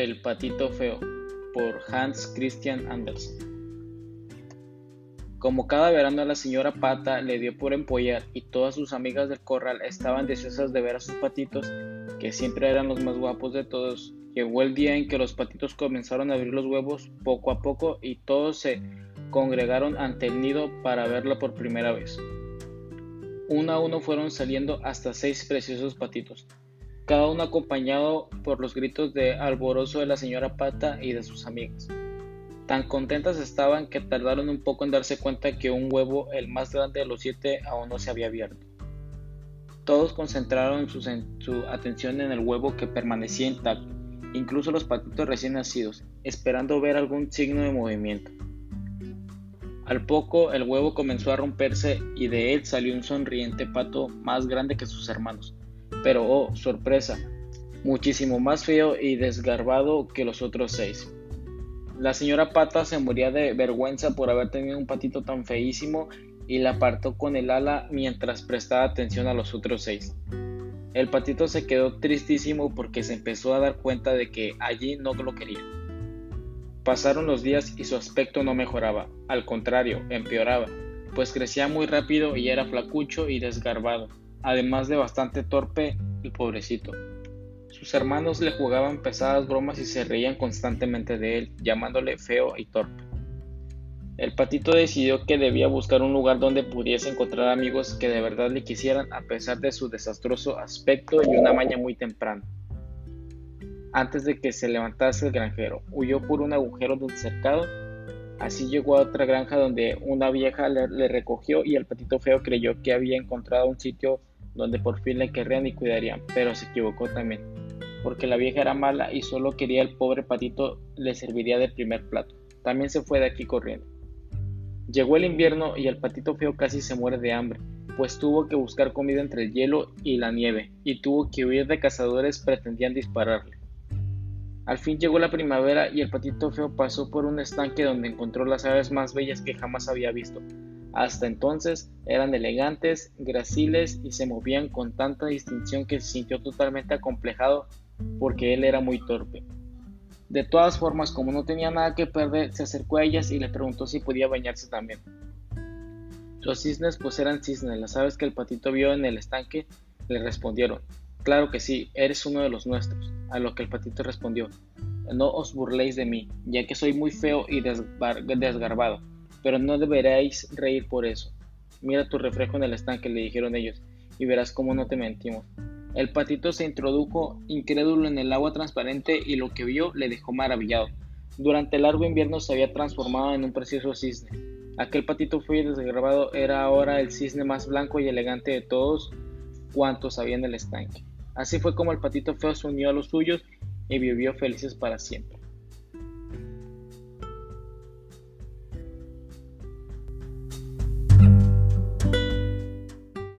El patito feo por Hans Christian Andersen. Como cada verano la señora Pata le dio por empollar y todas sus amigas del corral estaban deseosas de ver a sus patitos, que siempre eran los más guapos de todos, llegó el día en que los patitos comenzaron a abrir los huevos poco a poco y todos se congregaron ante el nido para verla por primera vez. Uno a uno fueron saliendo hasta seis preciosos patitos, cada uno acompañado por los gritos de alborozo de la señora Pata y de sus amigas. Tan contentas estaban que tardaron un poco en darse cuenta que un huevo, el más grande de los siete, aún no se había abierto. Todos concentraron su, su atención en el huevo que permanecía intacto, incluso los patitos recién nacidos, esperando ver algún signo de movimiento. Al poco el huevo comenzó a romperse y de él salió un sonriente pato más grande que sus hermanos pero oh, sorpresa, muchísimo más feo y desgarbado que los otros seis. La señora Pata se moría de vergüenza por haber tenido un patito tan feísimo y la apartó con el ala mientras prestaba atención a los otros seis. El patito se quedó tristísimo porque se empezó a dar cuenta de que allí no lo querían. Pasaron los días y su aspecto no mejoraba, al contrario, empeoraba, pues crecía muy rápido y era flacucho y desgarbado además de bastante torpe y pobrecito. Sus hermanos le jugaban pesadas bromas y se reían constantemente de él, llamándole feo y torpe. El patito decidió que debía buscar un lugar donde pudiese encontrar amigos que de verdad le quisieran a pesar de su desastroso aspecto y una maña muy temprana. Antes de que se levantase el granjero, huyó por un agujero del cercado. Así llegó a otra granja donde una vieja le, le recogió y el patito feo creyó que había encontrado un sitio donde por fin le querrían y cuidarían, pero se equivocó también, porque la vieja era mala y solo quería el pobre patito le serviría de primer plato. También se fue de aquí corriendo. Llegó el invierno y el patito feo casi se muere de hambre, pues tuvo que buscar comida entre el hielo y la nieve, y tuvo que huir de cazadores pretendían dispararle. Al fin llegó la primavera y el patito feo pasó por un estanque donde encontró las aves más bellas que jamás había visto, hasta entonces eran elegantes, graciles y se movían con tanta distinción que se sintió totalmente acomplejado porque él era muy torpe. De todas formas, como no tenía nada que perder, se acercó a ellas y le preguntó si podía bañarse también. Los cisnes pues eran cisnes, las aves que el patito vio en el estanque le respondieron, claro que sí, eres uno de los nuestros, a lo que el patito respondió, no os burléis de mí, ya que soy muy feo y desgarbado pero no deberéis reír por eso. Mira tu reflejo en el estanque, le dijeron ellos, y verás cómo no te mentimos. El patito se introdujo incrédulo en el agua transparente y lo que vio le dejó maravillado. Durante el largo invierno se había transformado en un precioso cisne. Aquel patito feo y desgarbado era ahora el cisne más blanco y elegante de todos cuantos había en el estanque. Así fue como el patito feo se unió a los suyos y vivió felices para siempre.